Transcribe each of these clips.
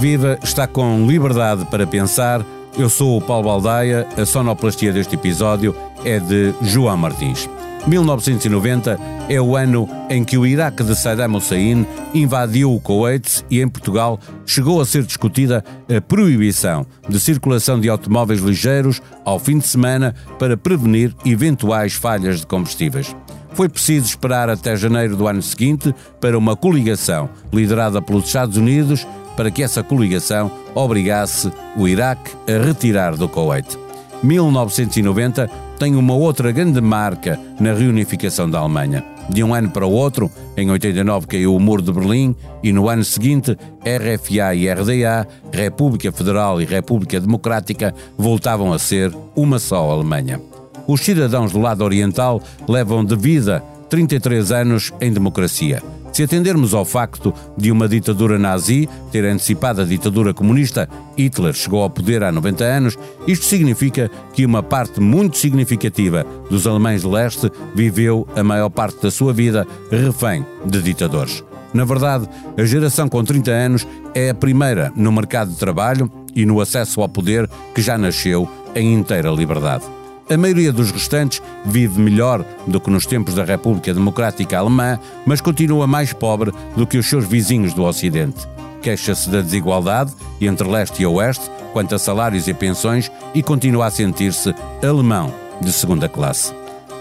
Viva! Está com liberdade para pensar. Eu sou o Paulo Baldaia. A sonoplastia deste episódio é de João Martins. 1990 é o ano em que o Iraque de Saddam Hussein invadiu o Kuwait e em Portugal chegou a ser discutida a proibição de circulação de automóveis ligeiros ao fim de semana para prevenir eventuais falhas de combustíveis. Foi preciso esperar até janeiro do ano seguinte para uma coligação liderada pelos Estados Unidos para que essa coligação obrigasse o Iraque a retirar do Kuwait. 1990 tem uma outra grande marca na reunificação da Alemanha. De um ano para o outro, em 89 caiu o Muro de Berlim e no ano seguinte, RFA e RDA, República Federal e República Democrática, voltavam a ser uma só Alemanha. Os cidadãos do lado oriental levam de vida 33 anos em democracia. Se atendermos ao facto de uma ditadura nazi ter antecipado a ditadura comunista, Hitler chegou ao poder há 90 anos, isto significa que uma parte muito significativa dos alemães de leste viveu a maior parte da sua vida refém de ditadores. Na verdade, a geração com 30 anos é a primeira no mercado de trabalho e no acesso ao poder que já nasceu em inteira liberdade. A maioria dos restantes vive melhor do que nos tempos da República Democrática Alemã, mas continua mais pobre do que os seus vizinhos do Ocidente. Queixa-se da desigualdade entre leste e oeste quanto a salários e pensões e continua a sentir-se alemão de segunda classe.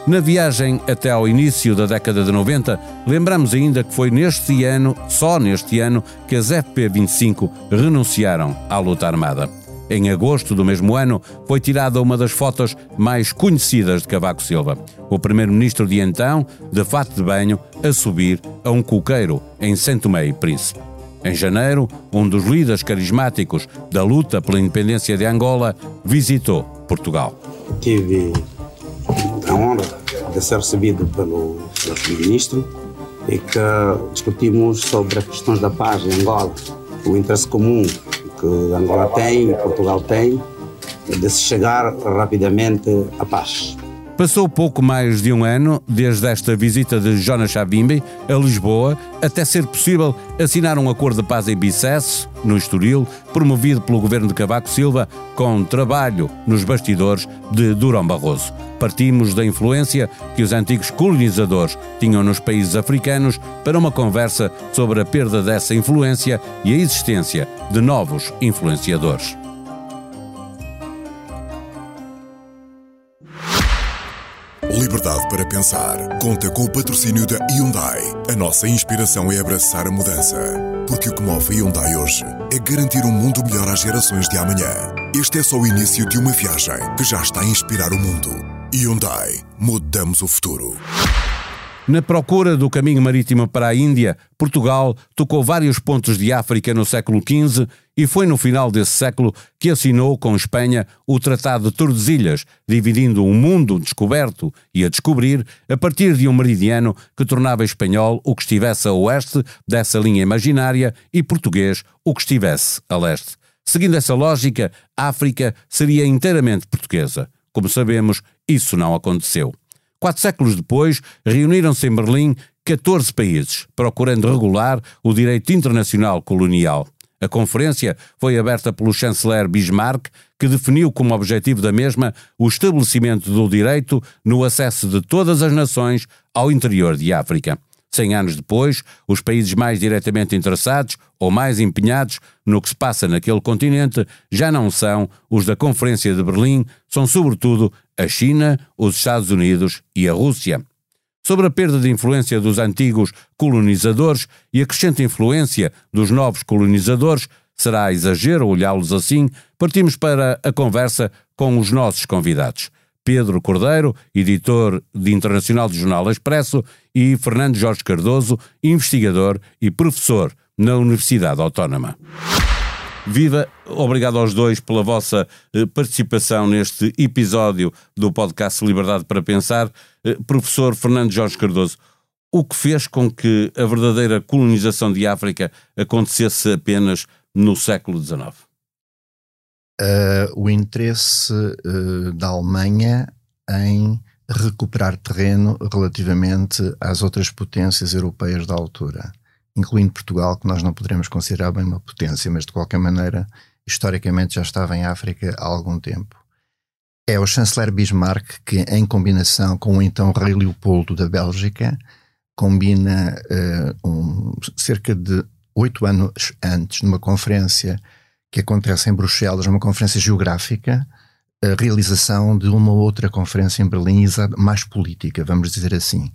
Na viagem até ao início da década de 90, lembramos ainda que foi neste ano, só neste ano, que as FP-25 renunciaram à luta armada. Em agosto do mesmo ano, foi tirada uma das fotos mais conhecidas de Cavaco Silva. O primeiro-ministro de então, de fato de banho, a subir a um coqueiro em Santo Tomé e Príncipe. Em janeiro, um dos líderes carismáticos da luta pela independência de Angola visitou Portugal. Tive a honra de ser recebido pelo, pelo primeiro-ministro e que discutimos sobre as questões da paz em Angola, o interesse comum que Angola tem, Portugal tem, de se chegar rapidamente à paz. Passou pouco mais de um ano desde esta visita de Jonas Savimbi a Lisboa até ser possível assinar um acordo de paz em Bicesse, no Estoril, promovido pelo governo de Cavaco Silva, com trabalho nos bastidores de Durão Barroso. Partimos da influência que os antigos colonizadores tinham nos países africanos para uma conversa sobre a perda dessa influência e a existência de novos influenciadores. Para pensar. Conta com o patrocínio da Hyundai. A nossa inspiração é abraçar a mudança. Porque o que move a Hyundai hoje é garantir um mundo melhor às gerações de amanhã. Este é só o início de uma viagem que já está a inspirar o mundo. Hyundai. Mudamos o futuro. Na procura do caminho marítimo para a Índia, Portugal tocou vários pontos de África no século XV e foi no final desse século que assinou com Espanha o Tratado de Tordesilhas, dividindo o mundo descoberto e a descobrir a partir de um meridiano que tornava espanhol o que estivesse a oeste dessa linha imaginária e português o que estivesse a leste. Seguindo essa lógica, a África seria inteiramente portuguesa. Como sabemos, isso não aconteceu. Quatro séculos depois, reuniram-se em Berlim 14 países, procurando regular o direito internacional colonial. A conferência foi aberta pelo chanceler Bismarck, que definiu como objetivo da mesma o estabelecimento do direito no acesso de todas as nações ao interior de África. Cem anos depois, os países mais diretamente interessados ou mais empenhados no que se passa naquele continente já não são os da Conferência de Berlim, são sobretudo a China, os Estados Unidos e a Rússia. Sobre a perda de influência dos antigos colonizadores e a crescente influência dos novos colonizadores, será exagero olhá-los assim, partimos para a conversa com os nossos convidados. Pedro Cordeiro, editor de Internacional do Jornal Expresso, e Fernando Jorge Cardoso, investigador e professor na Universidade Autónoma. Viva, obrigado aos dois pela vossa eh, participação neste episódio do podcast Liberdade para Pensar. Eh, professor Fernando Jorge Cardoso, o que fez com que a verdadeira colonização de África acontecesse apenas no século XIX? uh, o interesse uh, da Alemanha em recuperar terreno relativamente às outras potências europeias da altura. Incluindo Portugal, que nós não poderemos considerar bem uma potência, mas de qualquer maneira, historicamente já estava em África há algum tempo. É o chanceler Bismarck que, em combinação com o então rei Leopoldo da Bélgica, combina uh, um, cerca de oito anos antes, numa conferência que acontece em Bruxelas, uma conferência geográfica, a realização de uma outra conferência em Berlim, mais política, vamos dizer assim.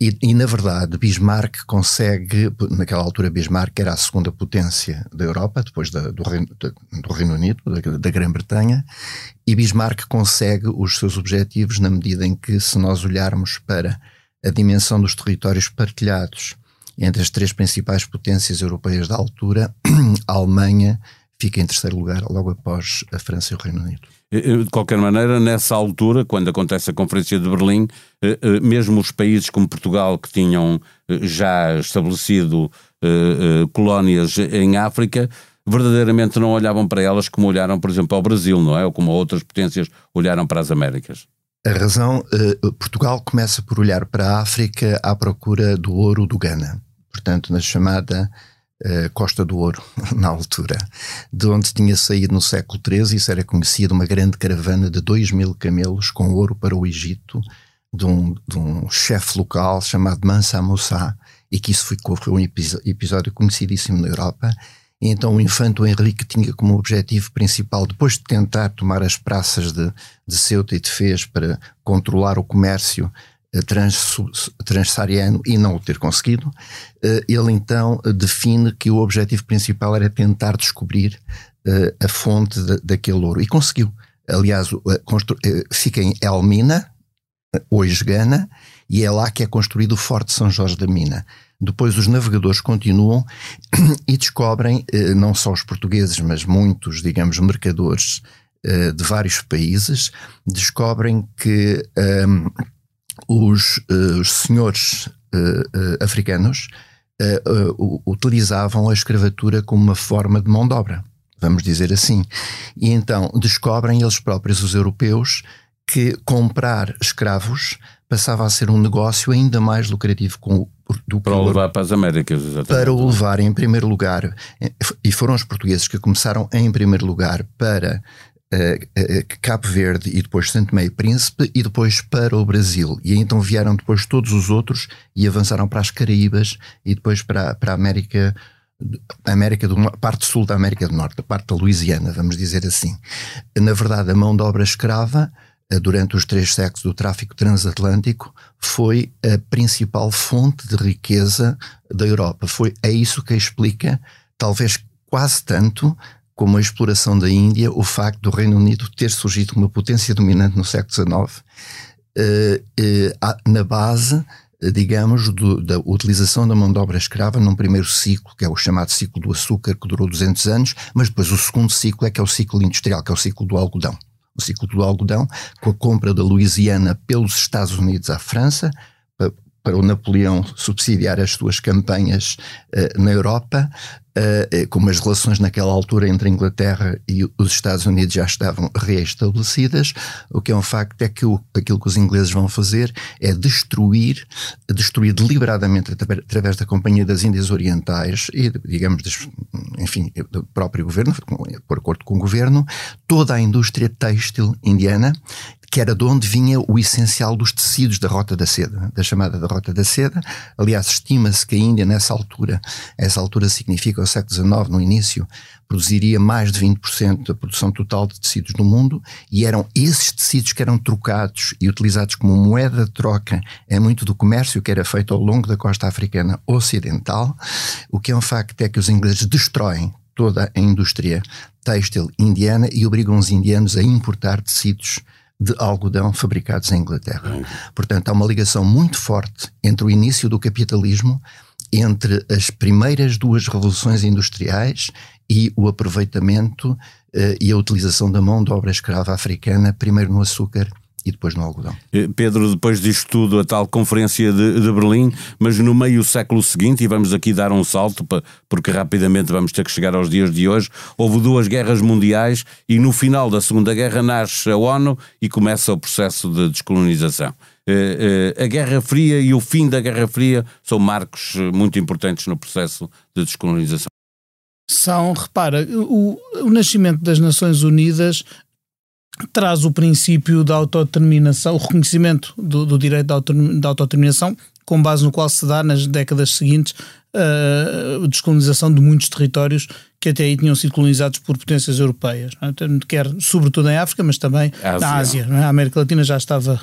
E, e, na verdade, Bismarck consegue, naquela altura, Bismarck era a segunda potência da Europa, depois da, do, Reino, do, Reino, Unido, da, da Grã-Bretanha, e Bismarck consegue os seus objetivos na medida em que, se nós olharmos para a dimensão dos territórios partilhados entre as três principais potências europeias da altura, a Alemanha fica em terceiro lugar, logo após a França e o Reino Unido. De qualquer maneira, nessa altura, quando acontece a Conferência de Berlim, eh, eh, mesmo os países como Portugal, que tinham eh, já estabelecido colónias em África, verdadeiramente não olhavam para elas como olharam, por exemplo, ao Brasil, não é? Ou como outras potências olharam para as Américas. A razão, Portugal começa por olhar para a África à procura do ouro do Ghana. Portanto, na chamada uh, Costa do Ouro, na altura, de onde tinha saído no século XIII, isso era conhecido uma grande caravana de 2 mil camelos com ouro para o Egito, de um, de um chefe local chamado Mansa Moussa, e que isso foi, foi um episódio conhecidíssimo na Europa. E então o Infanto Henrique tinha como objetivo principal, depois de tentar tomar as praças de, de Ceuta e de Fez para controlar o comércio eh, trans, transsaariano e não o ter conseguido, eh, ele então define que o objetivo principal era tentar descobrir eh, a fonte daquele ouro. E conseguiu. Aliás, fica em Elmina, hoje Gana, e é lá que é construído o Forte São Jorge da Mina. Depois os navegadores continuam e descobrem, não só os portugueses, mas muitos, digamos, mercadores de vários países, descobrem que um, os, uh, os senhores uh, africanos utilizavam a escravatura como uma forma de mão de obra, vamos dizer assim. E então descobrem eles próprios, os europeus, que comprar escravos passava a ser um negócio ainda mais lucrativo com, do para o levar para as Américas, exatamente. Para o levar em primeiro lugar, e foram os portugueses que começaram em primeiro lugar para uh, Cabo Verde e depois Santo Meio Príncipe e depois para o Brasil. E então vieram depois todos os outros e avançaram para as Caraíbas e depois para, para a América América do parte sul da América do Norte, a parte da Louisiana, vamos dizer assim. Na verdade, a mão de obra escrava, durante os três séculos do tráfico transatlântico, foi a principal fonte de riqueza da Europa. Foi, é isso que explica, talvez quase tanto, como a exploração da Índia, o facto do Reino Unido ter surgido como uma potência dominante no século XIX, eh, eh, na base, eh, digamos, do, da utilização da mão de obra escrava num primeiro ciclo, que é o chamado ciclo do açúcar, que durou 200 anos, mas depois o segundo ciclo é que é o ciclo industrial, que é o ciclo do algodão. O ciclo do algodão, com a compra da Louisiana pelos Estados Unidos à França, para o Napoleão subsidiar as suas campanhas uh, na Europa, uh, como as relações naquela altura entre a Inglaterra e os Estados Unidos já estavam reestabelecidas, o que é um facto é que o, aquilo que os ingleses vão fazer é destruir, destruir deliberadamente através da Companhia das Índias Orientais e, digamos, des, enfim, do próprio governo, por acordo com o governo, toda a indústria têxtil indiana que era de onde vinha o essencial dos tecidos da Rota da Seda, da chamada da Rota da Seda. Aliás, estima-se que a Índia, nessa altura, essa altura significa o século XIX, no início, produziria mais de 20% da produção total de tecidos no mundo, e eram esses tecidos que eram trocados e utilizados como moeda de troca em muito do comércio que era feito ao longo da costa africana ocidental. O que é um facto é que os ingleses destroem toda a indústria têxtil indiana e obrigam os indianos a importar tecidos de algodão fabricados em Inglaterra. Portanto, há uma ligação muito forte entre o início do capitalismo, entre as primeiras duas revoluções industriais e o aproveitamento uh, e a utilização da mão de obra escrava africana, primeiro no açúcar e depois no algodão. Eh, Pedro, depois disto tudo, a tal conferência de, de, Berlim, mas no meio século seguinte, e vamos aqui dar um salto, porque rapidamente vamos ter que chegar aos dias de hoje, houve duas guerras mundiais e no final da Segunda Guerra nasce a ONU e começa o processo de descolonização. a Guerra Fria e o fim da Guerra Fria são marcos muito importantes no processo de descolonização. São, repara, o, o nascimento das Nações Unidas traz o princípio da autodeterminação, o reconhecimento do, do direito da autodeterminação, com base no qual se dá nas décadas seguintes a descolonização de muitos territórios que até aí tinham sido colonizados por potências europeias, é? quer sobretudo em África, mas também Ásia. na Ásia. É? A América Latina já estava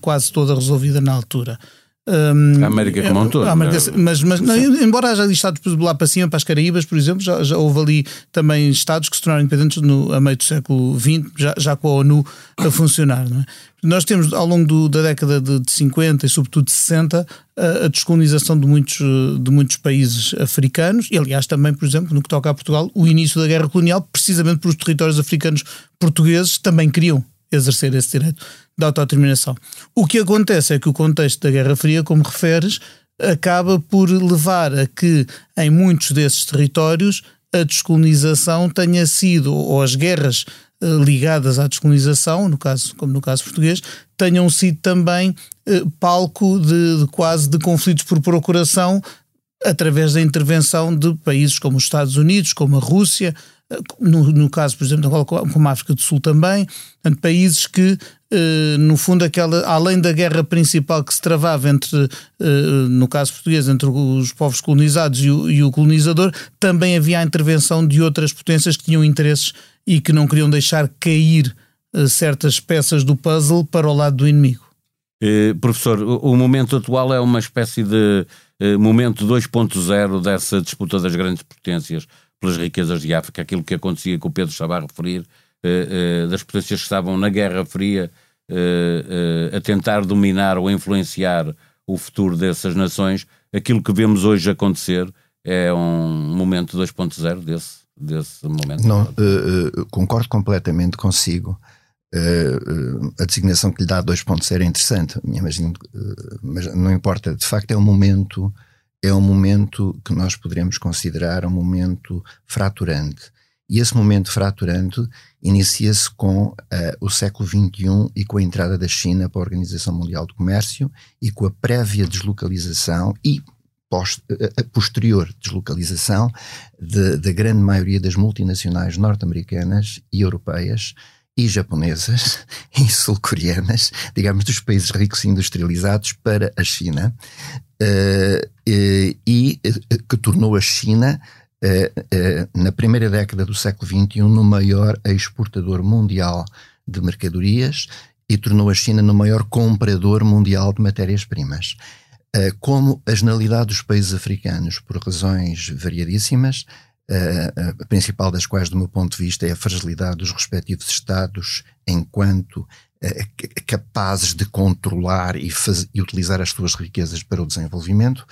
quase toda resolvida na altura. Um, a América como um todo. América, mas, mas não, embora haja estados lá para cima, para as Caraíbas, por exemplo, já, já houve ali também estados que se tornaram independentes no, a meio do século XX, já, já com a ONU a funcionar. É? Nós temos ao longo do, da década de, de 50 e sobretudo de 60 a, a, descolonização de muitos, de muitos países africanos e aliás também, por exemplo, no que toca a Portugal, o início da guerra colonial, precisamente porque os territórios africanos portugueses também queriam exercer esse direito da autodeterminação. O que acontece é que o contexto da Guerra Fria, como referes, acaba por levar a que em muitos desses territórios a descolonização tenha sido, ou as guerras eh, ligadas à descolonização, no caso, como no caso português, tenham sido também eh, palco de, de, quase de conflitos por procuração através da intervenção de países como os Estados Unidos, como a Rússia, no, no caso, por exemplo, como a África do Sul também, portanto, países que, eh, no fundo, aquela, além da guerra principal que se travava entre, eh, no caso português, entre os povos colonizados e o, e o colonizador, também havia a intervenção de outras potências que tinham interesses e que não queriam deixar cair eh, certas peças do puzzle para o lado do inimigo. Eh, professor, o, momento atual é uma espécie de eh, momento 2.0 dessa disputa das grandes potências pelas riquezas de África, aquilo que acontecia que o Pedro estava a referir, eh, eh, das potências que estavam na Guerra Fria eh, a tentar dominar ou influenciar o futuro dessas nações, aquilo que vemos hoje acontecer é um momento 2.0 desse, desse momento. Não, uh, uh, concordo completamente consigo. Uh, a designação que lhe dá 2.0 é interessante, imagino, mas não importa. De facto, é um momento é um momento que nós poderemos considerar um momento fraturante. E esse momento fraturante inicia-se com uh, o século XXI e com a entrada da China para a Organização Mundial do Comércio e com a prévia deslocalização e post, uh, posterior deslocalização da grande maioria das multinacionais norte-americanas e europeias e japonesas e sul-coreanas, digamos, dos países ricos e industrializados para a China, uh, e que tornou a China, na primeira década do século XXI, no maior exportador mundial de mercadorias e tornou a China no maior comprador mundial de matérias-primas. Como a generalidade dos países africanos, por razões variadíssimas, a principal das quais, do meu ponto de vista, é a fragilidade dos respectivos Estados enquanto capazes de controlar e, faz, e, utilizar as suas riquezas para o desenvolvimento.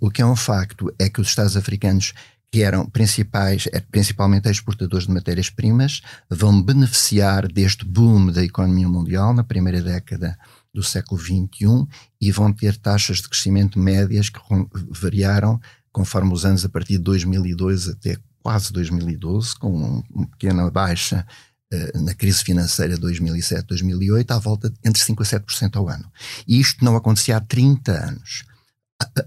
o que é um facto é que os Estados africanos que eram principais, é, principalmente exportadores de matérias-primas, vão beneficiar deste boom da economia mundial na primeira década do século XXI e vão ter taxas de crescimento médias que variaram conforme os anos a partir de 2002 até quase 2012, com uma pequena baixa uh, na crise financeira de 2007-2008, à volta entre 5% a 7% ao ano. E isto não acontecia há 30 anos.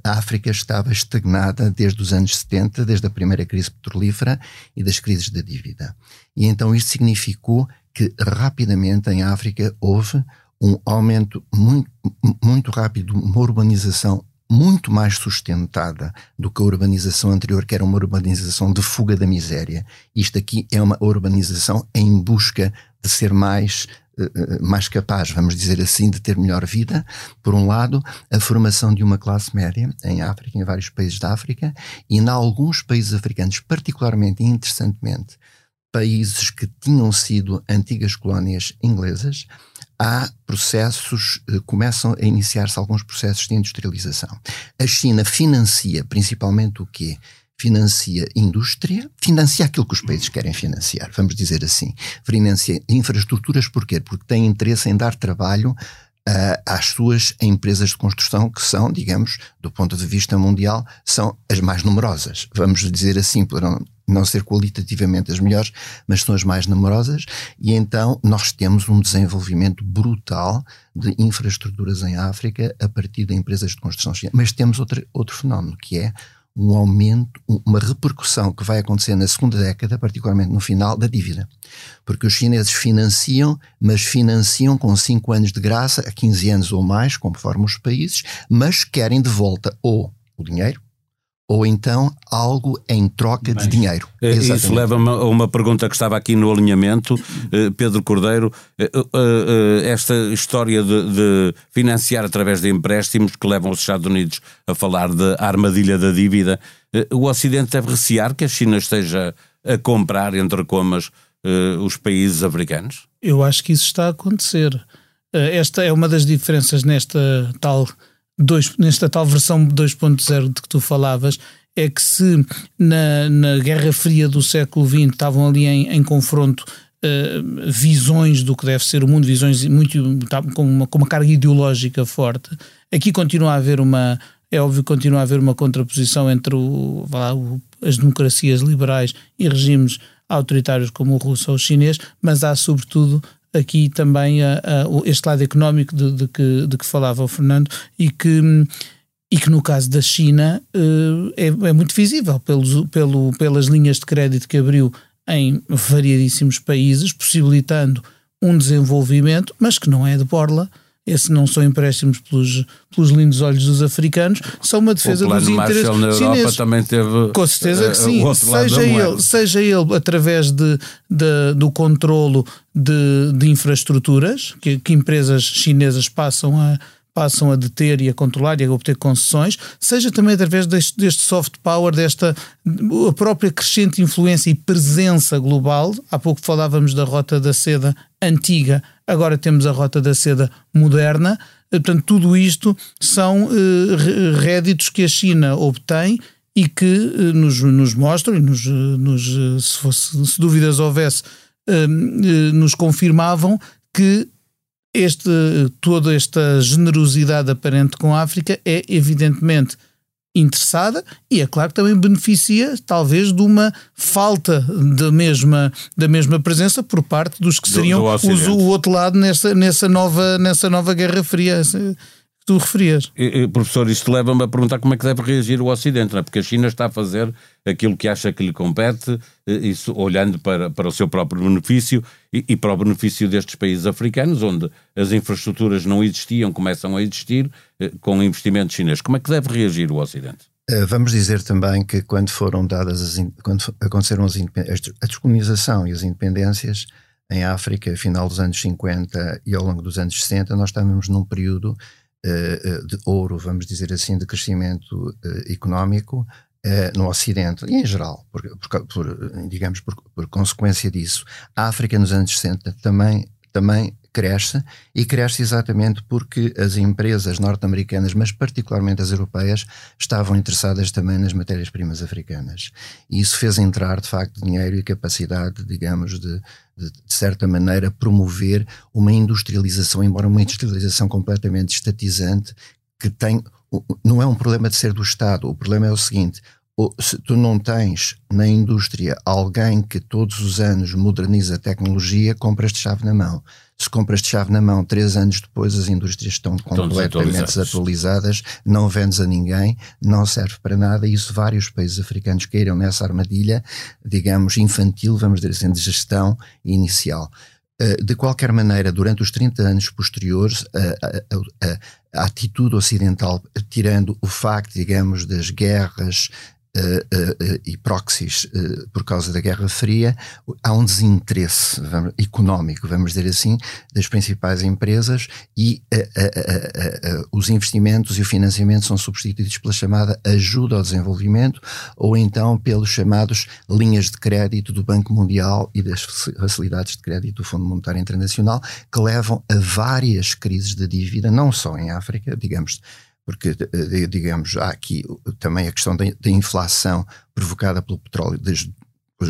A, África estava estagnada desde os anos 70, desde a primeira crise petrolífera e das crises da dívida. E então isto significou que rapidamente em África houve um aumento muito, muito rápido, uma urbanização muito mais sustentada do que a urbanização anterior, que era uma urbanização de fuga da miséria. Isto aqui é uma urbanização em busca de ser mais mais capaz, vamos dizer assim, de ter melhor vida. Por um lado, a formação de uma classe média em África, em vários países da África, e em alguns países africanos, particularmente e interessantemente, países que tinham sido antigas colónias inglesas, há processos, eh, começam a iniciar-se alguns processos de industrialização. A China financia principalmente o quê? Financia indústria, financia aquilo que os países querem financiar, vamos dizer assim. Financia infraestruturas, porquê? Porque tem interesse em dar trabalho uh, às suas empresas de construção, que são, digamos, do ponto de vista mundial, são as mais numerosas. Vamos dizer assim, não, não ser qualitativamente as melhores, mas são as mais numerosas, e então nós temos um desenvolvimento brutal de infraestruturas em África a partir de empresas de construção. Mas temos outro, outro fenómeno, que é um aumento, uma repercussão que vai acontecer na segunda década, particularmente no final, da dívida. Porque os chineses financiam, mas financiam com 5 anos de graça, a 15 anos ou mais, conforme os países, mas querem de volta ou o dinheiro ou então algo em troca Bem, de dinheiro. Eh, isso leva-me a uma pergunta que estava aqui no alinhamento, eh, Pedro Cordeiro. Eh, esta história de, de, financiar através de empréstimos que levam os Estados Unidos a falar de armadilha da dívida, o Ocidente deve recear que a China esteja a comprar, entre comas, os países africanos? Eu acho que isso está a acontecer. Esta é uma das diferenças nesta tal dois, nesta tal versão 2.0 de que tu falavas, é que se na, na Guerra Fria do século XX estavam ali em, em confronto uh, visões do que deve ser o mundo, visões muito tá, com, uma, com uma carga ideológica forte, aqui continua a haver uma. É óbvio que continua a haver uma contraposição entre o, lá, o, as democracias liberais e regimes autoritários como o russo ou o chinês, mas há sobretudo aqui também a, a, este lado económico de, de, que, de que falava o Fernando e que, e que no caso da China eh, é, é muito visível pelos, pelo, pelas linhas de crédito que abriu em variadíssimos países, possibilitando um desenvolvimento, mas que não é de borla, esse não são empréstimos pelos, pelos lindos olhos dos africanos, são uma defesa dos interesses na chineses. também teve Com certeza que sim, seja ele, seja ele através de, de do controlo de, de infraestruturas que, que empresas chinesas passam a, passam a deter e a controlar e a obter concessões, seja também através deste, deste, soft power, desta a própria crescente influência e presença global. Há pouco falávamos da rota da seda antiga, agora temos a rota da seda moderna. Portanto, tudo isto são uh, réditos que a China obtém e que uh, nos, nos, mostram, e nos, nos, se, fosse, se dúvidas houvesse, uh, nos confirmavam que este, toda esta generosidade aparente com a África é evidentemente interessada e é claro que também beneficia talvez de uma falta da mesma, da mesma presença por parte dos que seriam do, do os, o outro lado nessa, nessa, nova, nessa nova Guerra Fria tu referias. E, professor, isto leva-me a perguntar como é que deve reagir o Ocidente, não é? porque a China está a fazer aquilo que acha que lhe compete, isso olhando para, para o seu próprio benefício e, e, para o benefício destes países africanos, onde as infraestruturas não existiam, começam a existir, eh, com investimentos chineses. Como é que deve reagir o Ocidente? Eh, vamos dizer também que quando foram dadas as, quando aconteceram as a descolonização e as independências em África, final dos anos 50 e ao longo dos anos 60, nós estávamos num período de ouro, vamos dizer assim, de crescimento eh, económico no Ocidente e em geral, por, por, por digamos, por, por, consequência disso. A África nos anos 60 também, também cresce e cresce exatamente porque as empresas norte-americanas, mas particularmente as europeias, estavam interessadas também nas matérias-primas africanas. E isso fez entrar, de facto, dinheiro e capacidade, digamos, de, de, de certa maneira, promover uma industrialização, embora uma industrialização completamente estatizante, que tem. Não é um problema de ser do Estado, o problema é o seguinte: se tu não tens na indústria alguém que todos os anos moderniza a tecnologia, compras de chave na mão. Se compras de chave na mão, três anos depois as indústrias estão, completamente desatualizadas, não vendes a ninguém, não serve para nada, e isso vários países africanos caíram nessa armadilha, digamos, infantil, vamos dizer assim, de gestão inicial. Eh, de qualquer maneira, durante os 30 anos posteriores, a, a, a, a, atitude ocidental, tirando o facto, digamos, das guerras e proxies por causa da Guerra Fria, há um desinteresse vamos, económico, vamos dizer assim, das principais empresas e os investimentos e o financiamento são substituídos pela chamada ajuda ao desenvolvimento ou então pelos chamados linhas de crédito do Banco Mundial e das facilidades de crédito do Fundo Monetário Internacional que levam a várias crises de dívida, não só em África, digamos, porque, eh, digamos, há aqui também a questão da, inflação provocada pelo petróleo, das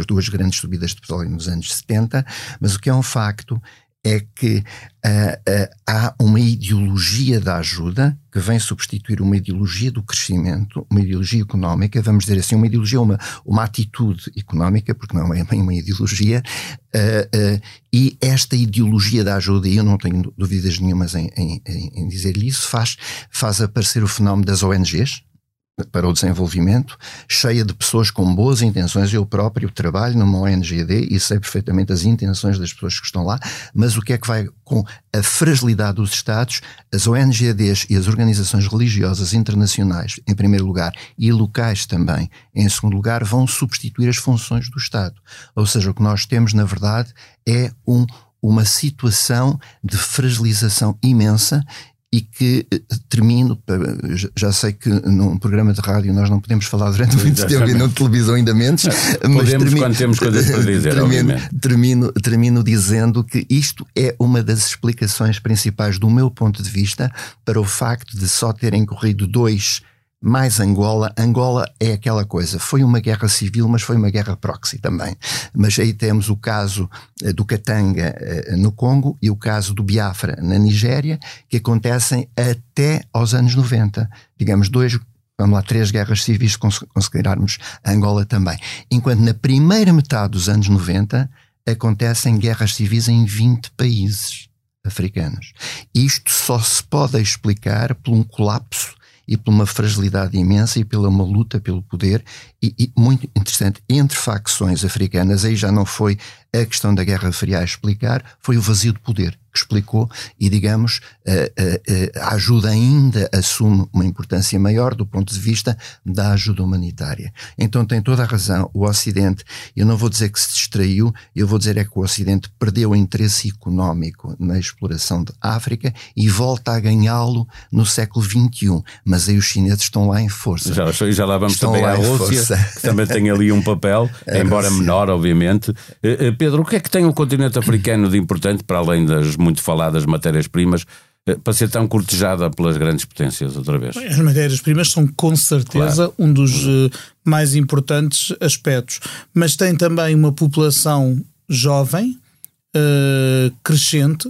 duas grandes subidas de petróleo nos anos 70, mas o que é um facto é que uh, uh, há uma ideologia da ajuda que vem substituir uma ideologia do crescimento, uma ideologia económica, vamos dizer assim, uma ideologia, uma, uma atitude económica, porque não é bem uma ideologia, uh, e esta ideologia da ajuda, e eu não tenho dúvidas nenhumas em, em, em dizer-lhe isso, faz, faz aparecer o fenómeno das ONGs, para o desenvolvimento, cheia de pessoas com boas intenções. Eu próprio trabalho numa ONGD e sei perfeitamente as intenções das pessoas que estão lá, mas o que é que vai com a fragilidade dos Estados, as ONGDs e as organizações religiosas internacionais, em primeiro lugar, e locais também, em segundo lugar, vão substituir as funções do Estado. Ou seja, o que nós temos, na verdade, é um uma situação de fragilização imensa e que eh, termino, já sei que num programa de rádio nós não podemos falar durante muito tempo e na televisão ainda menos, é, mas termino, quando temos coisas para dizer, termino, termino, termino dizendo que isto é uma das explicações principais do meu ponto de vista para o facto de só terem corrido dois mais Angola. Angola é aquela coisa, foi uma guerra civil, mas foi uma guerra proxy também. Mas aí temos o caso eh, do Katanga eh, no Congo e o caso do Biafra na Nigéria, que acontecem até aos anos 90. Digamos, dois vamos lá, três guerras civis, se considerarmos Angola também. Enquanto na primeira metade dos anos 90 acontecem guerras civis em 20 países africanos. Isto só se pode explicar por um colapso e por uma fragilidade imensa e pela uma luta pelo poder e, e, muito interessante entre facções africanas aí já não foi a questão da Guerra Fria a explicar foi o vazio de poder que explicou e, digamos, a, a, a, ajuda ainda assume uma importância maior do ponto de vista da ajuda humanitária. Então tem toda a razão. O Ocidente, eu não vou dizer que se distraiu, eu vou dizer é que o Ocidente perdeu o interesse económico na exploração de África e volta a ganhá-lo no século XXI. Mas aí os chineses estão lá em força. Já, já lá vamos estão também lá à Rússia, que também tem ali um papel, embora menor, obviamente. Eh, eh, Pedro, o que é que tem o continente africano de importante, para além das muito faladas matérias-primas, eh, para ser tão cortejada pelas grandes potências outra vez? As matérias-primas são com certeza claro. um dos uh, mais importantes aspectos, mas tem também uma população jovem, uh, crescente,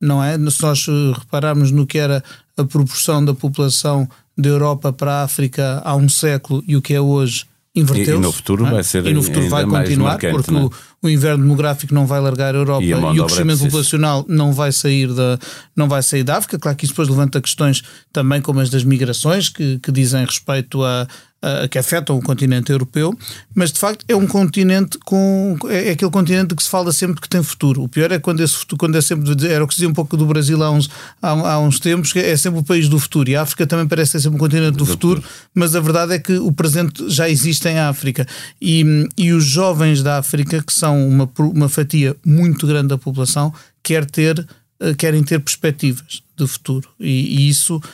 não é? Se nós repararmos no que era a proporção da população da Europa para a África há um século e o que é hoje, inverteu-se. E, no futuro é? vai ser E no futuro vai continuar, marcante, porque o, o, inverno demográfico não vai largar a Europa e, a e o crescimento populacional não vai sair da não vai sair da África. Claro que isso depois levanta questões também como as das migrações, que, que dizem respeito a, uh, que afetam o continente europeu, mas de facto é um continente com. É, é, aquele continente que se fala sempre que tem futuro. O pior é quando esse futuro, quando é sempre. Era o que se dizia um pouco do Brasil há uns, há, há uns tempos, que é sempre o país do futuro. E a África também parece ser sempre um continente do futuro, mas a verdade é que o presente já existe em África. E, e os jovens da África, que são uma, uma fatia muito grande da população, quer ter, eh, querem ter perspectivas de futuro. e, e isso eh,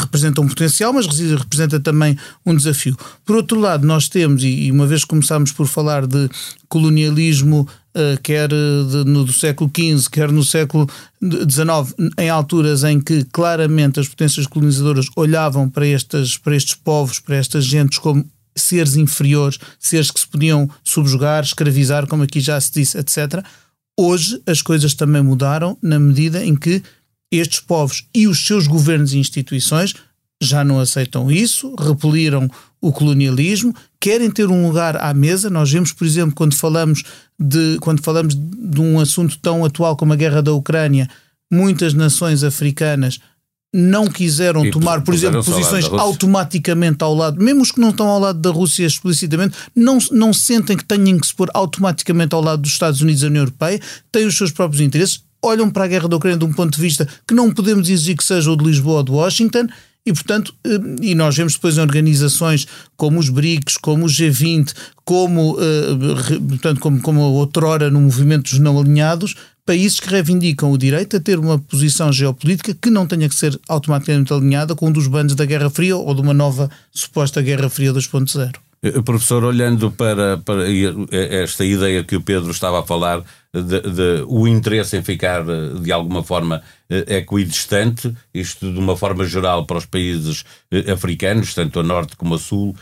representa um potencial, mas representa também um desafio. Por outro lado, nós temos, e uma vez começámos por falar de colonialismo, eh, quer de, no, do século XV, quer no século XIX, em alturas em que claramente as potências colonizadoras olhavam para, estas, para estes povos, para estas gentes como seres inferiores, seres que se podiam subjugar, escravizar, como aqui já se disse, etc. Hoje as coisas também mudaram na medida em que estes povos e os seus governos e instituições já não aceitam isso, repeliram o colonialismo, querem ter um lugar à mesa. Nós vemos, por exemplo, quando falamos de, quando falamos de um assunto tão atual como a guerra da Ucrânia, muitas nações africanas não quiseram e tomar, por exemplo, posições automaticamente ao lado, mesmo os que não estão ao lado da Rússia explicitamente, não, não sentem que tenham que se pôr automaticamente ao lado dos Estados Unidos e da União Europeia, têm os seus próprios interesses olham para a guerra da Ucrânia de um ponto de vista que não podemos exigir que seja o de Lisboa ou de Washington. E, portanto, eh, e nós vemos depois em organizações como os BRICS, como o G20, como, eh, portanto, como, como outrora no movimento dos não alinhados, países que reivindicam o direito a ter uma posição geopolítica que não tenha que ser automaticamente alinhada com um dos bandos da Guerra Fria ou de uma nova suposta Guerra Fria 2.0. Eh, professor, olhando para, para esta ideia que o Pedro estava a falar, de, de, o interesse em ficar eh, de alguma forma eh, equidistante, isto de uma forma geral para os países africanos, tanto a norte como a sul,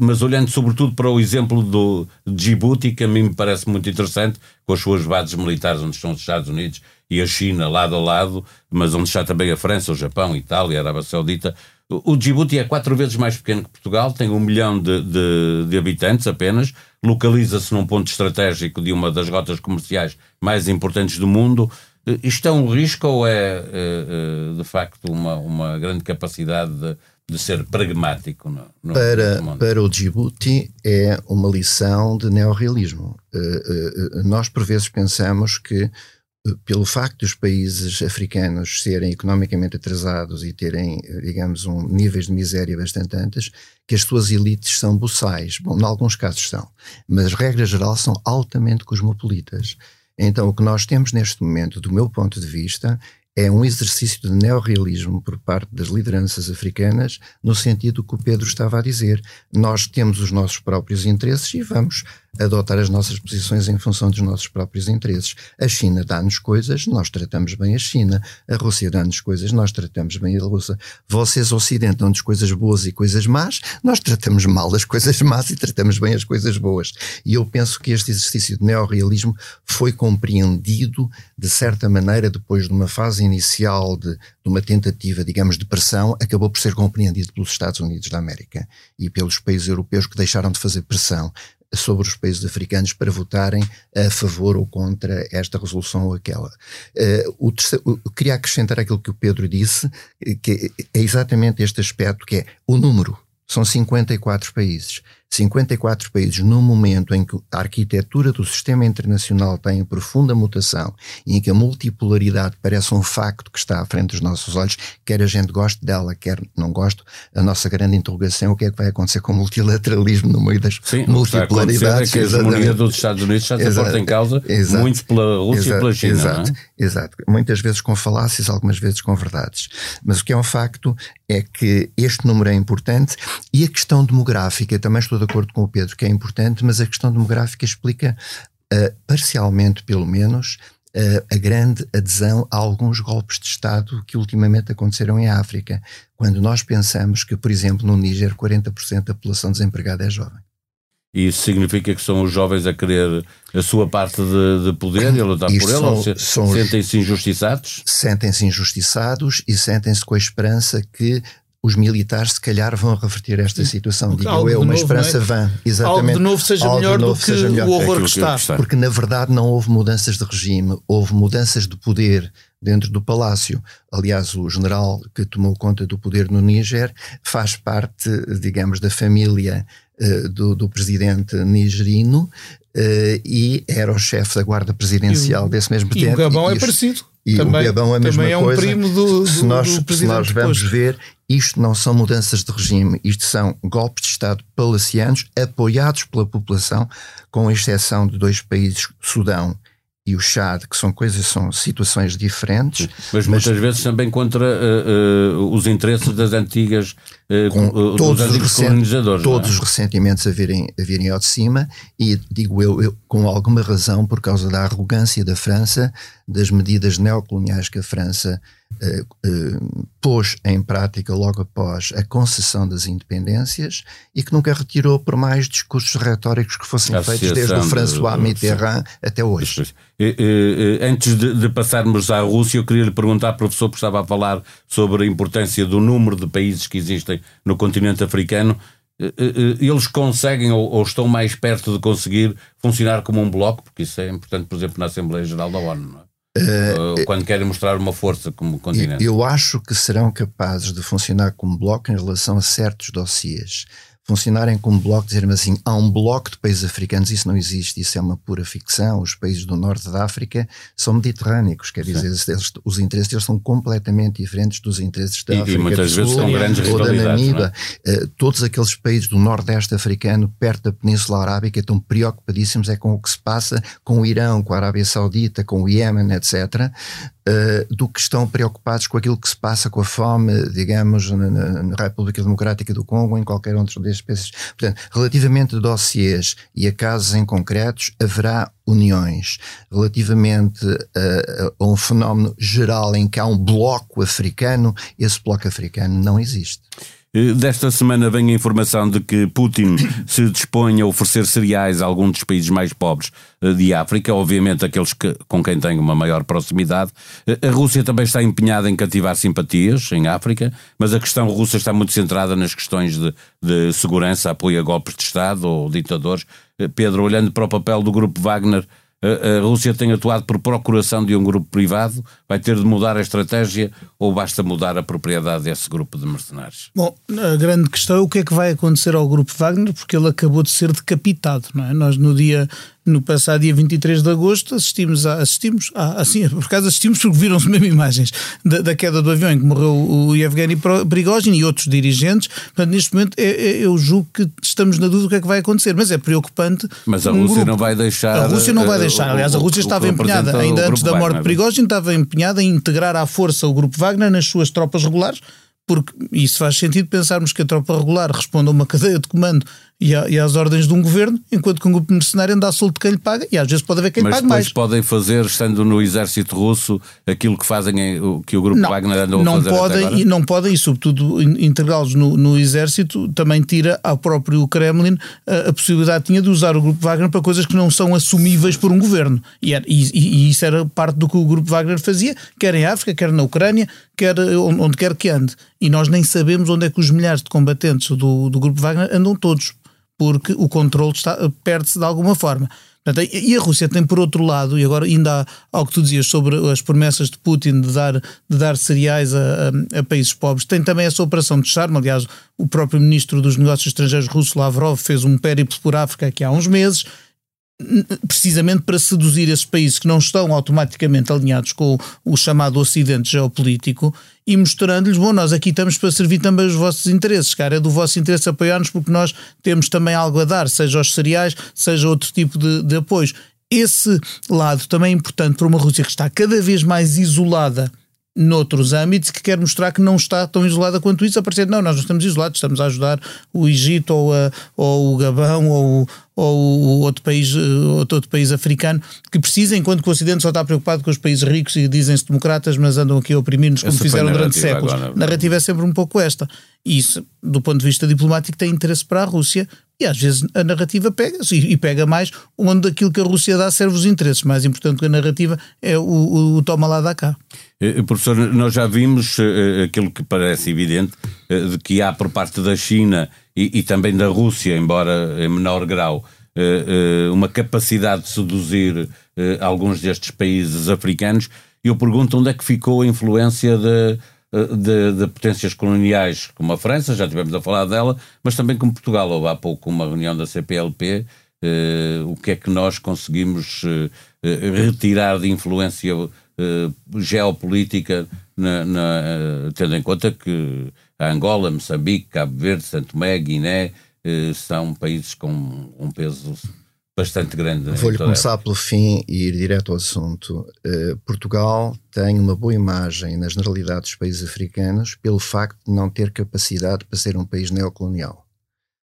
mas olhando sobretudo para o exemplo do Djibouti, que a mim me parece muito interessante, com as suas bases militares onde estão os Estados Unidos e a China lado a lado, mas onde está também a França, o Japão, a Itália, a Arábia Saudita, o Djibouti é quatro vezes mais pequeno que Portugal, tem um milhão de, de, de habitantes apenas, localiza-se num ponto estratégico de uma das rotas comerciais mais importantes do mundo. Isto é um risco ou é, é, é de facto uma, uma grande capacidade de, de ser pragmático? No, no para, para o Djibouti é uma lição de neorrealismo. Uh, uh, nós por vezes pensamos que pelo facto dos países africanos serem economicamente atrasados e terem, digamos, um, níveis de miséria bastante altos, que as suas elites são buçais. Bom, em alguns casos são, mas regra geral são altamente cosmopolitas. Então, o que nós temos neste momento, do meu ponto de vista, é um exercício de neorrealismo por parte das lideranças africanas, no sentido que o Pedro estava a dizer. Nós temos os nossos próprios interesses e vamos adotar as nossas posições em função dos nossos próprios interesses. A China dá-nos coisas, nós tratamos bem a China. A Rússia dá-nos coisas, nós tratamos bem a Rússia. Vocês, Ocidente, dão-nos coisas boas e coisas más, nós tratamos mal as coisas más e tratamos bem as coisas boas. E eu penso que este exercício de neorrealismo foi compreendido, de certa maneira, depois de uma fase inicial de, de uma tentativa, digamos, de pressão, acabou por ser compreendido pelos Estados Unidos da América e pelos países europeus que deixaram de fazer pressão sobre os países africanos para votarem a favor ou contra esta resolução ou aquela. Uh, terceiro, queria acrescentar aquilo que o Pedro disse, que é exatamente este aspecto que é o número. São 54 países. 54 países, num momento em que a arquitetura do sistema internacional tem profunda mutação e em que a multipolaridade parece um facto que está à frente dos nossos olhos, quer a gente goste dela, quer não goste, a nossa grande interrogação é o que é que vai acontecer com o multilateralismo no meio das Sim, multipolaridades. Que, é que a hegemonia dos Estados Unidos está a porta em causa exato, muito pela Rússia exato, e pela China. Exato, é? Exato. Muitas vezes com falácias, algumas vezes com verdades. Mas o que é um facto é que este número é importante e a questão demográfica, também estou de acordo com o Pedro que é importante, mas a questão demográfica explica, uh, parcialmente pelo menos, uh, a grande adesão a alguns golpes de Estado que ultimamente aconteceram em África, quando nós pensamos que, por exemplo, no Níger, 40% da população desempregada é jovem. E isso significa que são os jovens a querer a sua parte de, de poder e a lutar por ele? Ou se, sentem-se injustiçados? Sentem-se injustiçados e sentem-se com a esperança que os militares se calhar vão reverter esta situação. Digo algo eu, uma novo, esperança é? vã. Exatamente. Algo de novo seja algo melhor novo do que melhor. o horror é que, está. que está. Porque na verdade não houve mudanças de regime, houve mudanças de poder dentro do palácio. Aliás, o general que tomou conta do poder no Níger faz parte, digamos, da família uh, do, do, presidente nigerino uh, e era o chefe da guarda presidencial o, desse mesmo tempo. E o Gabão e, é parecido. E também, o Gabão é a mesma também é um coisa. primo do, do, se nós, do se nós vamos ver, isto não são mudanças de regime, isto são golpes de Estado palacianos apoiados pela população, com exceção de dois países, Sudão e o Chad, que são coisas, são situações diferentes. Mas, mas muitas vezes também contra uh, uh, os interesses das antigas, uh, com todos os colonizadores. É? Todos é? os ressentimentos a virem, a virem ao de cima, e digo eu, eu, com alguma razão, por causa da arrogância da França, das medidas neocoloniais que a França uh, uh, pôs em prática logo após a concessão das independências e que nunca retirou por mais discursos retóricos que fossem feitos desde o François de, Mitterrand até hoje. Antes de, de, passarmos à Rússia, eu queria lhe perguntar, professor, porque estava a falar sobre a importância do número de países que existem no continente africano eles conseguem ou, ou, estão mais perto de conseguir funcionar como um bloco, porque isso é importante, por exemplo, na Assembleia Geral da ONU, é? Uh, quando querem mostrar uma força como continente. Eu acho que serão capazes de funcionar como bloco em relação a certos dossiês funcionarem como bloco, dizer assim, há um bloco de países africanos, isso não existe, isso é uma pura ficção. Os países do norte da África são mediterrâneos, quer dizer, eles, os interesses deles são completamente diferentes dos interesses da e, África e muitas do vezes Sul, são grandes ou da Namíbia. É? Uh, todos aqueles países do nordeste africano, perto da Península Arábica, estão preocupadíssimos é com o que se passa com o Irão, com a Arábia Saudita, com o Iémen, etc. uh, do que estão preocupados com aquilo que se passa com a fome, digamos, na, na República Democrática do Congo em qualquer outro desses países. Portanto, relativamente a dossiês e a casos em concretos, haverá uniões. Relativamente a, a um fenómeno geral em que há um bloco africano, esse bloco africano não existe. Eh, desta semana vem a informação de que Putin se dispõe a oferecer cereais a alguns dos países mais pobres eh, de África, obviamente aqueles que, com quem tem uma maior proximidade. Eh, a Rússia também está empenhada em cativar simpatias em África, mas a questão russa está muito centrada nas questões de, de segurança, apoio a golpes de Estado ou ditadores. Pedro, olhando para o papel do grupo Wagner, a, Rússia tem atuado por procuração de um grupo privado, vai ter de mudar a estratégia ou basta mudar a propriedade desse grupo de mercenários? Bom, a grande questão é o que é que vai acontecer ao grupo Wagner, porque ele acabou de ser decapitado, não é? Nós no dia no passado dia 23 de agosto assistimos a, assistimos a, assim, por acaso assistimos porque viram-se mesmo imagens da, da, queda do avião em que morreu o Yevgeny Prigozhin e outros dirigentes. Portanto, neste momento é, é, eu julgo que estamos na dúvida do que é que vai acontecer, mas é preocupante. Mas a um Rússia grupo. não vai deixar. A Rússia não vai deixar. Aliás, a Rússia estava empenhada, ainda antes da morte de Prigozhin, estava empenhada em integrar à força o grupo Wagner nas suas tropas regulares porque isso faz sentido pensarmos que a tropa regular responde a uma cadeia de comando e, a, e às ordens de um governo, enquanto que um grupo mercenário anda a solto quem lhe paga, e às vezes pode haver quem Mas pague mais. Mas podem fazer, estando no exército russo, aquilo que fazem em, que o grupo não, Wagner andou não a fazer podem, e Não podem, e sobretudo integrá-los no, no, exército, também tira ao próprio Kremlin a, a, possibilidade tinha de usar o grupo Wagner para coisas que não são assumíveis por um governo. E, era, e, e, isso era parte do que o grupo Wagner fazia, quer em África, quer na Ucrânia, quer onde quer que ande. E nós nem sabemos onde é que os milhares de combatentes do, do grupo Wagner andam todos porque o controle perde-se de alguma forma. Portanto, e a Rússia tem, por outro lado, e agora ainda há que tu dizias sobre as promessas de Putin de dar, de dar cereais a, a, a, países pobres, tem também essa operação de charme. Aliás, o próprio ministro dos Negócios Estrangeiros russo, Lavrov, fez um périplo por África aqui há uns meses precisamente para seduzir esses países que não estão automaticamente alinhados com o chamado Ocidente geopolítico e mostrando-lhes, bom, nós aqui estamos para servir também os vossos interesses, cara, é do vosso interesse apoiar-nos porque nós temos também algo a dar, seja os cereais, seja outro tipo de, de apoios. Esse lado também é importante para uma Rússia que está cada vez mais isolada noutros âmbitos que quer mostrar que não está tão isolada quanto isso, a parecer, não, nós não estamos isolados, estamos a ajudar o Egito ou, a, ou o Gabão ou, ou outro país, outro, outro país africano que precisa, enquanto que o Ocidente só está preocupado com os países ricos e dizem-se democratas, mas andam aqui a oprimir-nos como Essa fizeram durante séculos. A narrativa é sempre um pouco esta. E isso, do ponto de vista diplomático, tem interesse para a Rússia, e às vezes a narrativa pega e pega mais onde aquilo que a Rússia dá serve os interesses. Mais importante que a narrativa é o, o, o toma lá da cá. Eh, professor, nós já vimos uh, aquilo que parece evidente, de que há por parte da China e, e também da Rússia, embora em menor grau, uma capacidade de seduzir alguns destes países africanos. Eu pergunto onde é que ficou a influência de, de, de, potências coloniais como a França, já tivemos a falar dela, mas também como Portugal. Houve há pouco uma reunião da CPLP. o que é que nós conseguimos retirar de influência eh, geopolítica, na, na, uh, tendo em conta que Angola, Moçambique, Cabo Verde, Santo Tomé, Guiné são países com um peso bastante grande. Vou-lhe começar pelo fim e ir direto ao assunto. Portugal tem uma boa imagem na generalidade dos países africanos pelo facto de não ter capacidade para ser um país neocolonial.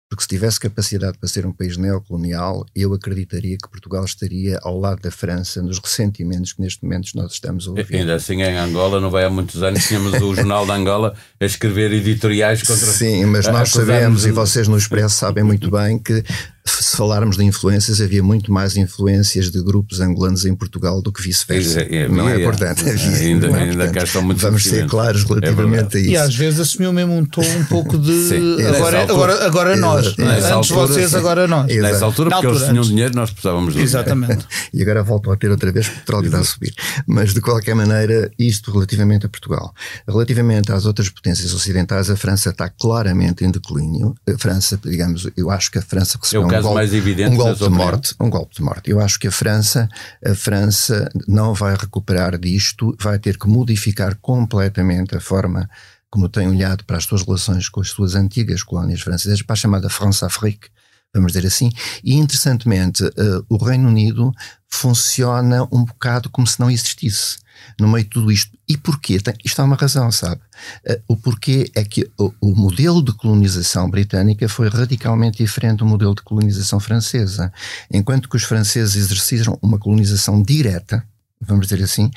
Porque se tivesse capacidade para ser um país neocolonial, eu acreditaria que Portugal estaria ao lado da França nos ressentimentos que neste momento nós estamos a ouvir. Ainda assim, em Angola, não vai há muitos anos, tínhamos o Jornal de Angola a escrever editoriais contra... Sim, mas nós sabemos, e vocês no Expresso sabem muito bem, que se falarmos de influências, havia muito mais influências de grupos angolanos em Portugal do que vice-versa. É, é, não é, importante? Ainda, não é ainda cá estão muito Vamos ser claros relativamente é a isso. E às vezes assumiu mesmo um tom um pouco de Sim, agora, agora, agora nós, Antes altura, vocês, agora nós. Exato. Nessa altura, porque altura, eles tinham dinheiro, nós precisávamos de Exatamente. e agora voltam a ter outra vez, porque o petróleo está a subir. Mas de qualquer maneira, isto relativamente a Portugal. Relativamente às outras potências ocidentais, a França está claramente em declínio. A França, digamos, eu acho que a França recebeu é caso golpe, mais evidente um golpe de morte, um golpe de morte. Eu acho que a França, a França não vai recuperar disto, vai ter que modificar completamente a forma como tem olhado para as suas relações com as suas antigas colónias francesas, para a chamada France-Afrique, vamos dizer assim. E interessantemente, uh, o Reino Unido funciona um bocado como se não existisse no meio de tudo isto. E porquê? Tem, isto há uma razão, sabe? Uh, o porquê é que o, o, modelo de colonização britânica foi radicalmente diferente do modelo de colonização francesa. Enquanto que os franceses exerceram uma colonização direta, vamos dizer assim,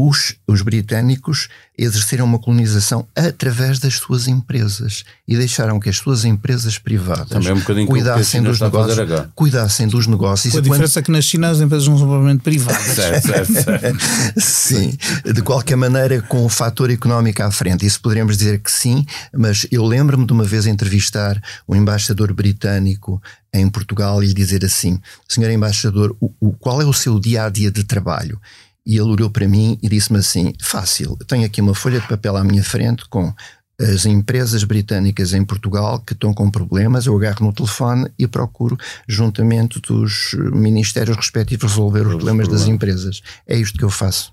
os, os britânicos exerceram uma colonização através das suas empresas e deixaram que as suas empresas privadas um cuidassem, dos negócios, cuidassem dos negócios. Com a diferença quando... é que na China as empresas não são propriamente privadas. certo, certo, certo. sim, de qualquer maneira, com o fator económico à frente. Isso poderíamos dizer que sim, mas eu lembro-me de uma vez entrevistar um embaixador britânico em Portugal e lhe dizer assim: Senhor embaixador, o, o, qual é o seu dia a dia de trabalho? E ele olhou para mim e disse-me assim: fácil, tenho aqui uma folha de papel à minha frente com as empresas britânicas em Portugal que estão com problemas, eu agarro no telefone e procuro, juntamente dos ministérios respectivos, resolver os problemas das empresas. É isto que eu faço.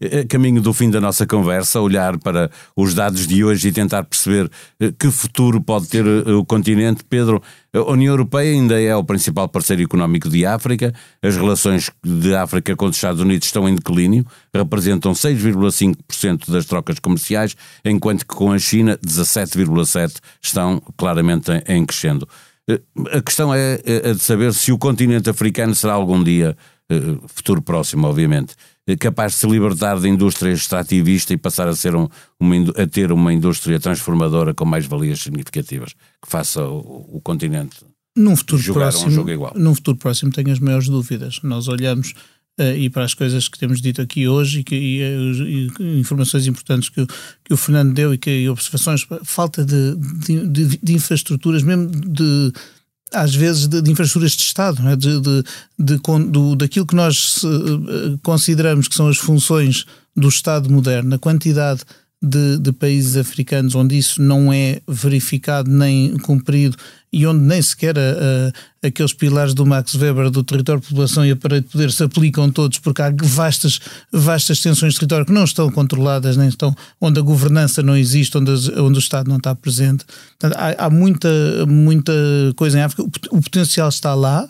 Eh, caminho do fim da nossa conversa, olhar para os dados de hoje e tentar perceber eh, que futuro pode ter eh, o continente. Pedro, a União Europeia ainda é o principal parceiro económico de África. As relações de África com os Estados Unidos estão em declínio, representam 6,5% das trocas comerciais, enquanto que com a China 17,7% estão claramente em crescendo. A questão é a de saber se o continente africano será algum dia, futuro próximo, obviamente, capaz de se libertar da indústria extrativista e passar a, ser um, uma, a ter uma indústria transformadora com mais valias significativas, que faça o, o continente num futuro jogar próximo, um jogo igual. Num futuro próximo tenho as maiores dúvidas. Nós olhamos uh, e para as coisas que temos dito aqui hoje e, que, e, e, e informações importantes que, que, o Fernando deu e, que, e observações, falta de, de, de, de infraestruturas, mesmo de às vezes de, de, infraestruturas de Estado, é? de, de, de, do, daquilo que nós uh, consideramos que são as funções do Estado moderno, a quantidade de, de, países africanos onde isso não é verificado nem cumprido e onde nem sequer a, aqueles pilares do Max Weber do território, população e aparelho de poder se aplicam todos, porque há vastas, vastas tensões de território que não estão controladas, nem estão, onde a governança não existe, onde, onde o Estado não está presente. Portanto, há, há, muita, muita coisa em África. O, o potencial está lá,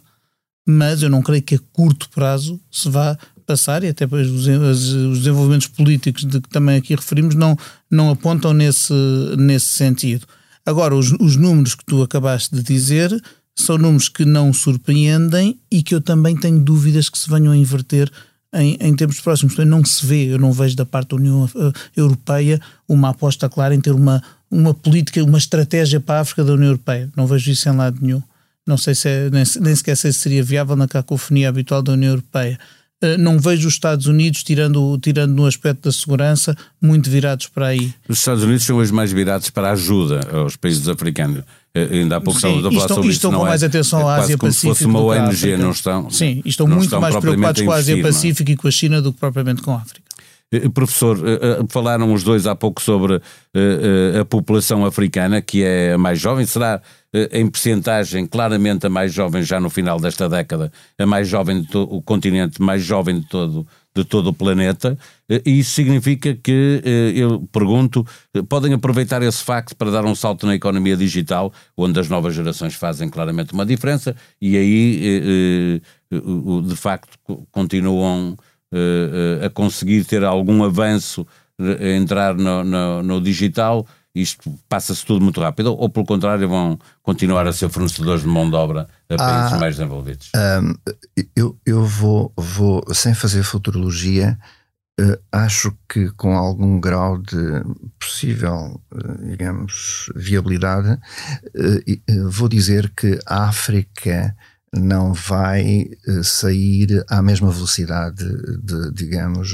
mas eu não creio que a curto prazo se vá passar, e até os, os, desenvolvimentos políticos de que também aqui referimos não, não apontam nesse, nesse sentido. Agora, os, os números que tu acabaste de dizer são números que não surpreendem e que eu também tenho dúvidas que se venham a inverter em, em tempos próximos. Portanto, não se vê, eu não vejo da parte da União eh, Europeia uma aposta clara em ter uma, uma política, uma estratégia para a África da União Europeia. Não vejo isso em lado nenhum. Não sei se é, nem, nem sequer sei se seria viável na cacofonia habitual da União Europeia. Eh, não vejo os Estados Unidos, tirando, tirando no aspecto da segurança, muito virados para aí. Os Estados Unidos são os mais virados para a ajuda aos países africanos. Eh, ainda há pouco estamos a falar sobre estão com mais é, atenção à Ásia Pacífico. Se fosse uma ONG, não estão. Sim, estão muito mais preocupados com a Ásia Pacífico e com a China do que propriamente com a África. Eh, professor, falaram os dois há pouco sobre a população africana, que é a mais jovem. Será em percentagem claramente a mais jovem já no final desta década, a mais jovem o continente mais jovem de todo de todo o planeta, e isso significa que, eh, eu pergunto, podem aproveitar esse facto para dar um salto na economia digital, onde as novas gerações fazem claramente uma diferença, e aí, eh, eh, de facto, continuam a conseguir ter algum avanço, entrar no, no, no digital, isto passa-se tudo muito rápido, ou pelo contrário vão continuar a ser fornecedores de mão de obra a países ah, mais desenvolvidos? Eu, eu vou, vou, sem fazer futurologia, uh, acho que com algum grau de possível, uh, digamos, viabilidade, uh, vou dizer que a África não vai sair à mesma velocidade, de, digamos,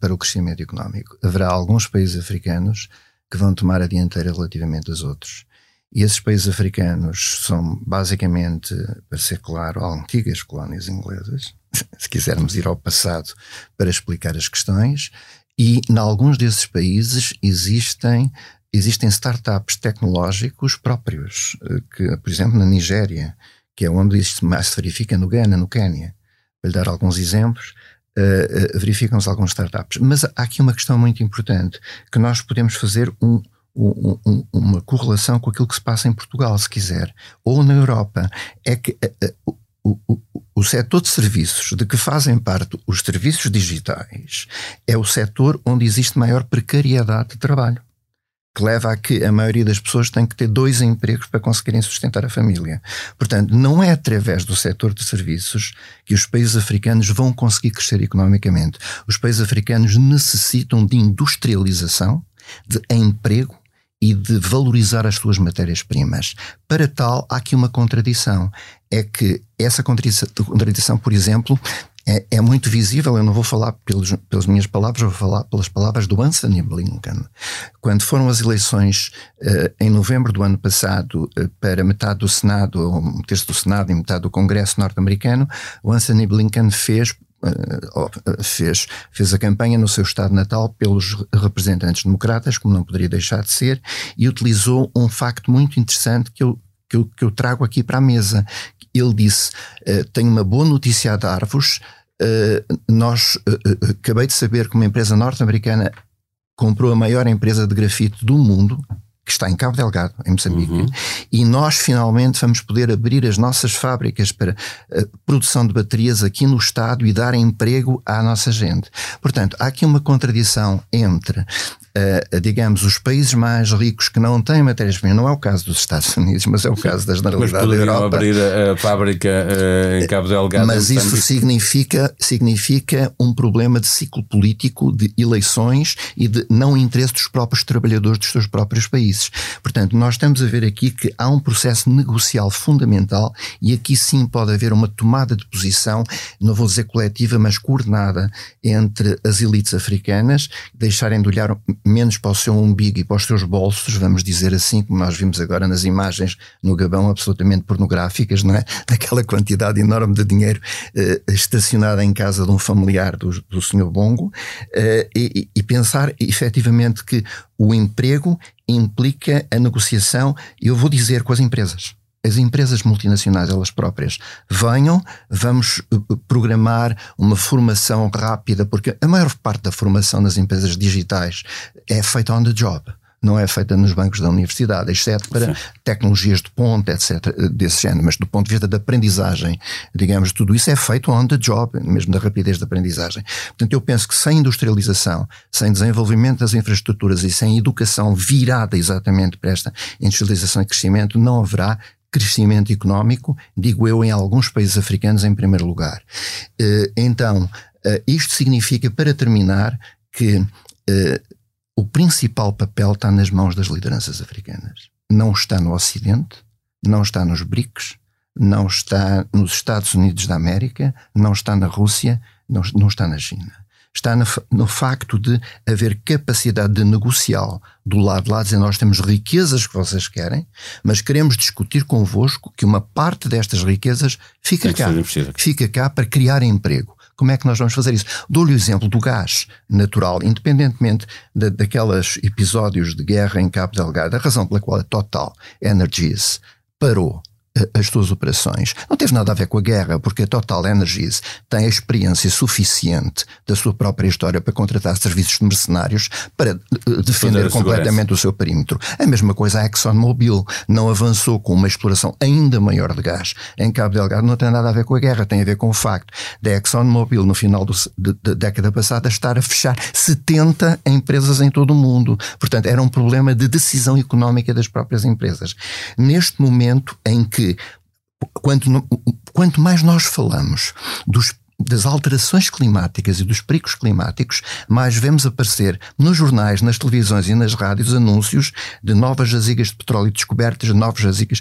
para o crescimento económico. Haverá alguns países africanos que vão tomar a dianteira relativamente aos outros. E esses países africanos são basicamente, para ser claro, antigas colónias inglesas, se quisermos ir ao passado para explicar as questões, e em alguns desses países existem existem startups tecnológicos próprios, eh, que, por exemplo, na Nigéria, que é onde isto mais se verifica, no Ghana, no Quênia. Para lhe dar alguns exemplos, uh, verificam-se alguns startups. Mas há aqui uma questão muito importante, que nós podemos fazer um, um, um, uma correlação com aquilo que se passa em Portugal, se quiser, ou na Europa, é que uh, uh, o, o, o setor de serviços, de que fazem parte os serviços digitais, é o setor onde existe maior precariedade de trabalho que leva a que a maioria das pessoas tem que ter dois empregos para conseguirem sustentar a família. Portanto, não é através do setor de serviços que os países africanos vão conseguir crescer economicamente. Os países africanos necessitam de industrialização, de emprego e de valorizar as suas matérias-primas. Para tal, há aqui uma contradição. É que essa contradição, por exemplo, é, é, muito visível. Eu não vou falar pelos, pelas minhas palavras, vou falar pelas palavras do Anthony Blinken. Quando foram as eleições uh, em novembro do ano passado uh, para metade do Senado, ou um terço do Senado e metade do Congresso norte-americano, o Anthony Blinken fez uh, fez, fez a campanha no seu estado natal pelos representantes democratas, como não poderia deixar de ser, e utilizou um facto muito interessante que eu, que eu, que eu trago aqui para a mesa. Ele disse: uh, Tenho uma boa notícia a dar-vos. Uh, nós acabei de saber que uma empresa norte-americana comprou a maior empresa de grafite do mundo, que está em Cabo Delgado, em Moçambique, uhum. e nós finalmente vamos poder abrir as nossas fábricas para produção de baterias aqui no Estado e dar emprego à nossa gente. Portanto, há aqui uma contradição entre uh, digamos, os países mais ricos que não têm matérias-primas, não é o caso dos Estados Unidos, mas é o caso da generalidade da Europa. abrir a, a fábrica uh, em Cabo Delgado. Mas isso significa, significa um problema de ciclo político, de eleições e de não interesse dos próprios trabalhadores dos seus próprios países. Portanto, nós estamos a ver aqui que há um processo negocial fundamental e aqui sim pode haver uma tomada de posição, não vou dizer coletiva, mas coordenada entre as elites africanas, deixarem de olhar menos para o seu umbigo e para os seus bolsos, vamos dizer assim, como nós vimos agora nas imagens no Gabão, absolutamente pornográficas, não é? Daquela quantidade enorme de dinheiro uh, estacionada em casa de um familiar do, do Sr. Bongo, uh, e, e pensar efetivamente que o emprego implica a negociação, eu vou dizer com as empresas as empresas multinacionais, elas próprias, venham, vamos eh, programar uma formação rápida, porque a maior parte da formação nas empresas digitais é feita on the job não é feita nos bancos da universidade, exceto para Sim. tecnologias de ponta, etc., desse género. Mas do ponto de vista da aprendizagem, digamos, tudo isso é feito on the job, mesmo da rapidez da aprendizagem. Portanto, eu penso que sem industrialização, sem desenvolvimento das infraestruturas e sem educação virada exatamente para esta industrialização e crescimento, não haverá crescimento económico, digo eu, em alguns países africanos em primeiro lugar. Eh, então, eh, isto significa, para terminar, que eh, o principal papel está nas mãos das lideranças africanas. Não está no Ocidente, não está nos BRICS, não está nos Estados Unidos da América, não está na Rússia, não, não está na China está no, no, facto de haver capacidade de negociar do lado de lá, dizer nós temos riquezas que vocês querem, mas queremos discutir convosco que uma parte destas riquezas fica cá, fica cá para criar emprego. Como é que nós vamos fazer isso? Dou-lhe o exemplo do gás natural, independentemente de, daqueles episódios de guerra em Cabo Delgado, a razão pela qual a Total Energies parou as suas operações. Não teve nada a ver com a guerra, porque a Total Energies tem a experiência suficiente da sua própria história para contratar serviços de mercenários para uh, defender completamente o seu perímetro. A mesma coisa a ExxonMobil não avançou com uma exploração ainda maior de gás em Cabo Delgado. Não tem nada a ver com a guerra, tem a ver com o facto da ExxonMobil, no final da década passada, estar a fechar 70 empresas em todo o mundo. Portanto, era um problema de decisão económica das próprias empresas. Neste momento em que quanto, quanto mais nós falamos dos das alterações climáticas e dos perigos climáticos, mais vemos aparecer nos jornais, nas televisões e nas rádios anúncios de novas jazigas de petróleo descobertas, novas jazigas,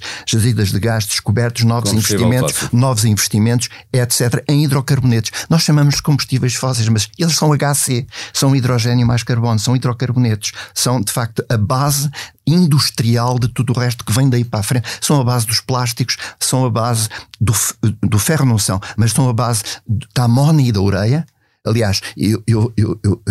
de gás descobertos, novos investimentos, novos investimentos, etc., em hidrocarbonetos. Nós chamamos de combustíveis fósseis, mas eles são HC, são hidrogênio mais carbono, são hidrocarbonetos, são de facto a base industrial de tudo o resto que vem daí para a frente. São a base dos plásticos, são a base do, do ferro, não são, mas são a base da amónia e da ureia. Aliás, eu, eu, eu, eu,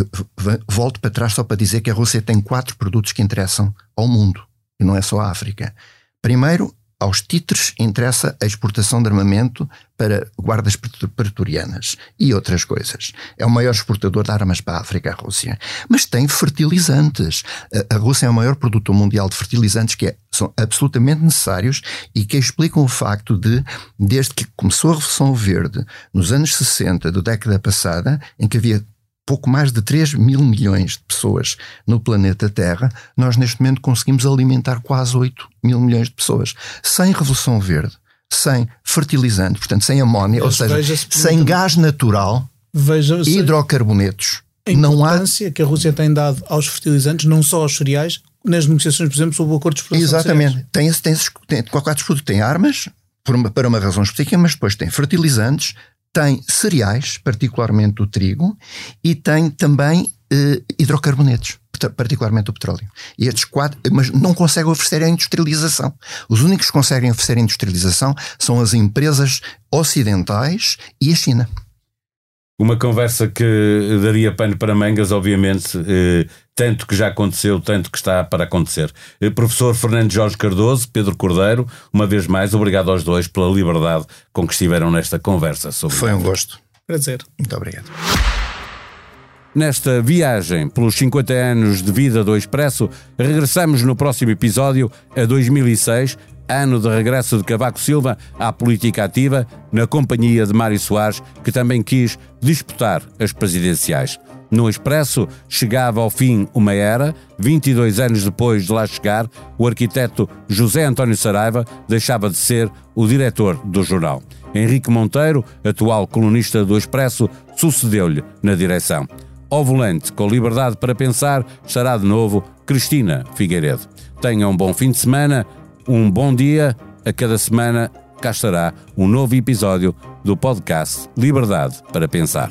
volto para trás só para dizer que a Rússia tem quatro produtos que interessam ao mundo, e não é só a África. Primeiro, aos títulos interessa a exportação de armamento para guardas pretorianas e outras coisas. É o maior exportador de armas para a África, a Rússia. Mas tem fertilizantes. A, Rússia é o maior produtor mundial de fertilizantes que é, são absolutamente necessários e que explicam o facto de, desde que começou a Revolução Verde, nos anos 60 da década passada, em que havia pouco mais de 3 mil milhões de pessoas no planeta Terra, nós neste momento conseguimos alimentar quase 8 mil milhões de pessoas. Sem Revolução Verde, sem fertilizante, portanto, sem amónia, ou seja, sem gás natural, veja hidrocarbonetos. A importância há... que a Rússia tem dado aos fertilizantes, não só aos cereais, nas negociações, por exemplo, sobre o acordo de exploração Exatamente. Tem, tem, tem, qualquer disputa tem armas, uma, para uma razão específica, mas depois tem fertilizantes, tem cereais, particularmente o trigo, e tem também eh, hidrocarbonetos, particularmente o petróleo. E estes quatro, mas não conseguem oferecer a industrialização. Os únicos que conseguem oferecer a industrialização são as empresas ocidentais e a China. Uma conversa que daria pano para mangas, obviamente, eh, tanto que já aconteceu, tanto que está para acontecer. Eh, professor Fernando Jorge Cardoso, Pedro Cordeiro, uma vez mais, obrigado aos dois pela liberdade com que estiveram nesta conversa. Sobre Foi um gosto. Prazer. Muito obrigado. Nesta viagem pelos 50 anos de vida do Expresso, regressamos no próximo episódio a 2006 ano de regresso de Cavaco Silva à política ativa, na companhia de Mário Soares, que também quis disputar as presidenciais. No Expresso chegava ao fim uma era, 22 anos depois de lá chegar, o arquiteto José António Saraiva deixava de ser o diretor do jornal. Henrique Monteiro, atual colunista do Expresso, sucedeu-lhe na direção. Ao volante, com liberdade para pensar, estará de novo Cristina Figueiredo. Tenham um bom fim de semana um bom dia. A cada semana cá estará um novo episódio do podcast Liberdade para Pensar.